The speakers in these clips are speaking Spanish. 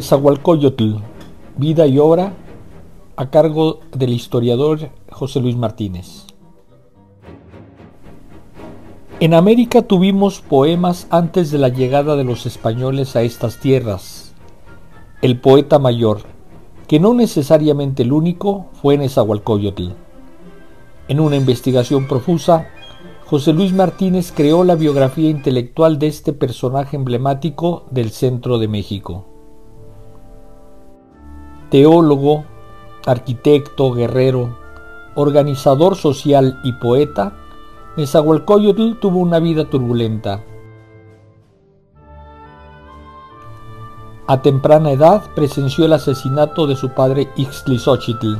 Nezahualcóyotl, vida y obra, a cargo del historiador José Luis Martínez. En América tuvimos poemas antes de la llegada de los españoles a estas tierras. El poeta mayor, que no necesariamente el único, fue Nezahualcóyotl. En una investigación profusa, José Luis Martínez creó la biografía intelectual de este personaje emblemático del centro de México. Teólogo, arquitecto, guerrero, organizador social y poeta, Nezahualcóyotl tuvo una vida turbulenta. A temprana edad presenció el asesinato de su padre Ixtlizóchitl,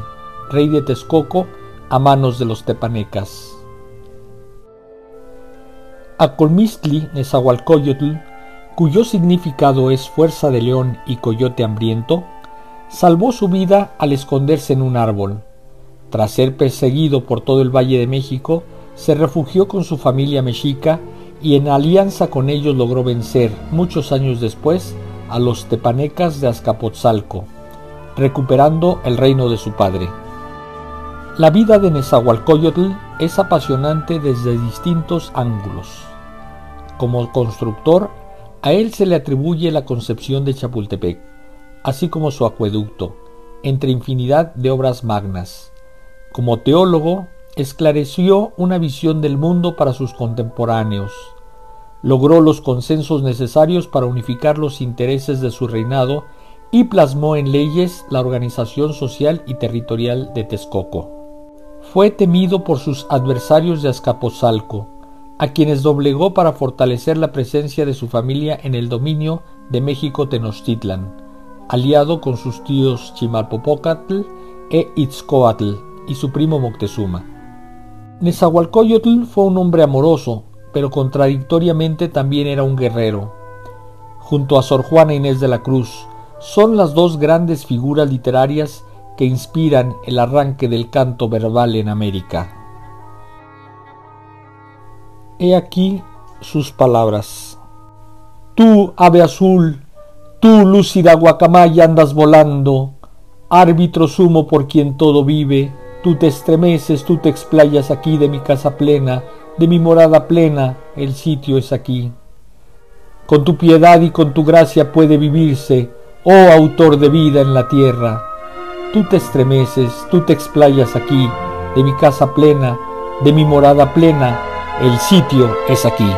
rey de Texcoco, a manos de los tepanecas. Acolmistli Nezahualcóyotl, cuyo significado es fuerza de león y coyote hambriento, salvó su vida al esconderse en un árbol. Tras ser perseguido por todo el Valle de México, se refugió con su familia mexica y en alianza con ellos logró vencer, muchos años después, a los tepanecas de Azcapotzalco, recuperando el reino de su padre. La vida de Nezahualcóyotl es apasionante desde distintos ángulos. Como constructor, a él se le atribuye la concepción de Chapultepec, así como su acueducto, entre infinidad de obras magnas. Como teólogo, esclareció una visión del mundo para sus contemporáneos, logró los consensos necesarios para unificar los intereses de su reinado y plasmó en leyes la organización social y territorial de Texcoco. Fue temido por sus adversarios de Azcapotzalco, a quienes doblegó para fortalecer la presencia de su familia en el dominio de México Tenochtitlan, aliado con sus tíos Chimalpopocatl e Itzcoatl y su primo Moctezuma. Nezahualcóyotl fue un hombre amoroso, pero contradictoriamente también era un guerrero. Junto a Sor Juana Inés de la Cruz, son las dos grandes figuras literarias que inspiran el arranque del canto verbal en América. He aquí sus palabras. Tú, ave azul, tú, lúcida guacamaya, andas volando, árbitro sumo por quien todo vive, Tú te estremeces, tú te explayas aquí de mi casa plena, de mi morada plena, el sitio es aquí. Con tu piedad y con tu gracia puede vivirse, oh autor de vida en la tierra. Tú te estremeces, tú te explayas aquí, de mi casa plena, de mi morada plena, el sitio es aquí.